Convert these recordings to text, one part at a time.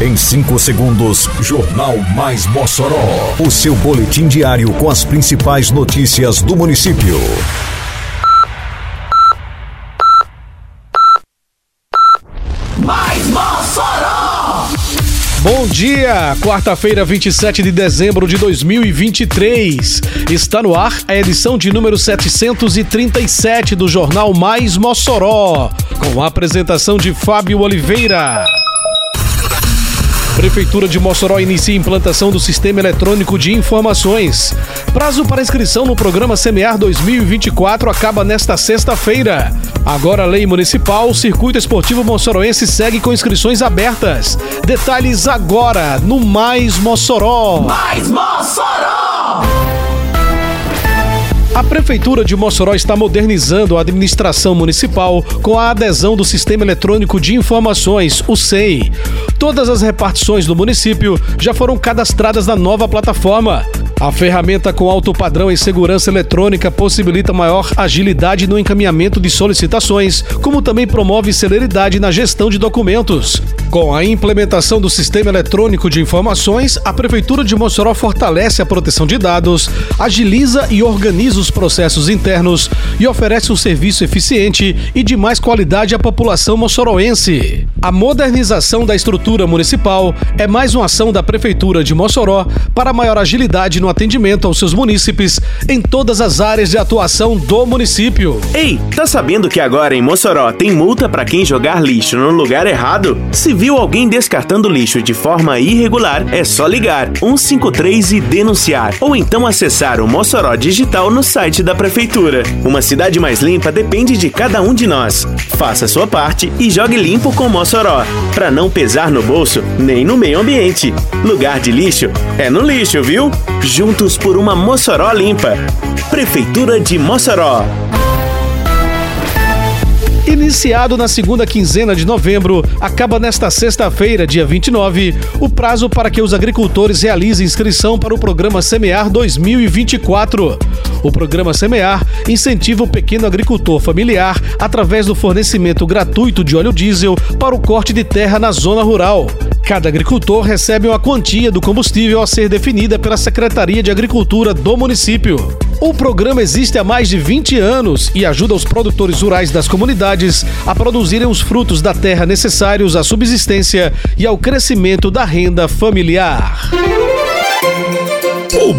Em 5 segundos, Jornal Mais Mossoró. O seu boletim diário com as principais notícias do município. Mais Mossoró! Bom dia, quarta-feira, 27 de dezembro de 2023. Está no ar a edição de número 737 do Jornal Mais Mossoró, com a apresentação de Fábio Oliveira. Prefeitura de Mossoró inicia a implantação do Sistema Eletrônico de Informações. Prazo para inscrição no programa Semear 2024 acaba nesta sexta-feira. Agora, lei municipal, o Circuito Esportivo Mossoroense segue com inscrições abertas. Detalhes agora no Mais Mossoró. Mais Mossoró! A Prefeitura de Mossoró está modernizando a administração municipal com a adesão do Sistema Eletrônico de Informações, o SEI. Todas as repartições do município já foram cadastradas na nova plataforma. A ferramenta com alto padrão em segurança eletrônica possibilita maior agilidade no encaminhamento de solicitações, como também promove celeridade na gestão de documentos. Com a implementação do Sistema Eletrônico de Informações, a Prefeitura de Mossoró fortalece a proteção de dados, agiliza e organiza os processos internos e oferece um serviço eficiente e de mais qualidade à população moçoroense. A modernização da estrutura municipal é mais uma ação da Prefeitura de Mossoró para maior agilidade no atendimento aos seus munícipes em todas as áreas de atuação do município. Ei, tá sabendo que agora em Mossoró tem multa para quem jogar lixo no lugar errado? Se viu alguém descartando lixo de forma irregular, é só ligar 153 e denunciar, ou então acessar o Mossoró Digital no site da prefeitura. Uma cidade mais limpa depende de cada um de nós. Faça sua parte e jogue limpo com Mossoró, para não pesar no bolso nem no meio ambiente. Lugar de lixo é no lixo, viu? Juntos por uma Mossoró limpa. Prefeitura de Mossoró. Iniciado na segunda quinzena de novembro, acaba nesta sexta-feira, dia 29, o prazo para que os agricultores realizem inscrição para o programa Semear 2024. O programa Semear incentiva o pequeno agricultor familiar através do fornecimento gratuito de óleo diesel para o corte de terra na zona rural. Cada agricultor recebe uma quantia do combustível a ser definida pela Secretaria de Agricultura do município. O programa existe há mais de 20 anos e ajuda os produtores rurais das comunidades a produzirem os frutos da terra necessários à subsistência e ao crescimento da renda familiar.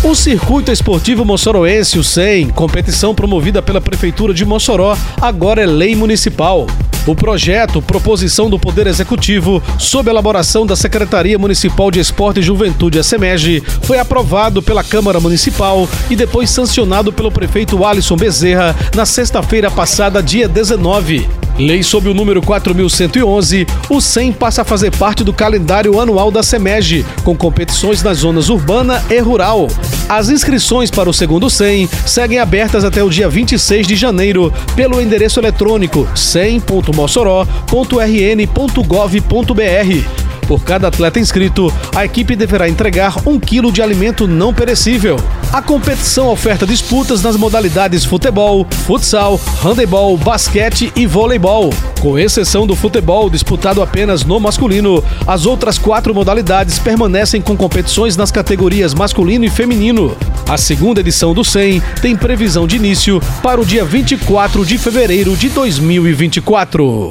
O Circuito Esportivo Mossoroense, o SEM, competição promovida pela Prefeitura de Mossoró, agora é lei municipal. O projeto, proposição do Poder Executivo, sob elaboração da Secretaria Municipal de Esporte e Juventude, a SEMEG, foi aprovado pela Câmara Municipal e depois sancionado pelo prefeito Alisson Bezerra na sexta-feira passada, dia 19. Lei sob o número 4111, o SEM passa a fazer parte do calendário anual da SEMEG, com competições nas zonas urbana e rural. As inscrições para o segundo SEM seguem abertas até o dia 26 de janeiro pelo endereço eletrônico sem.mossoró.rn.gov.br. Por cada atleta inscrito, a equipe deverá entregar um quilo de alimento não perecível. A competição oferta disputas nas modalidades futebol, futsal, handebol, basquete e voleibol. Com exceção do futebol, disputado apenas no masculino, as outras quatro modalidades permanecem com competições nas categorias masculino e feminino. A segunda edição do 100 tem previsão de início para o dia 24 de fevereiro de 2024.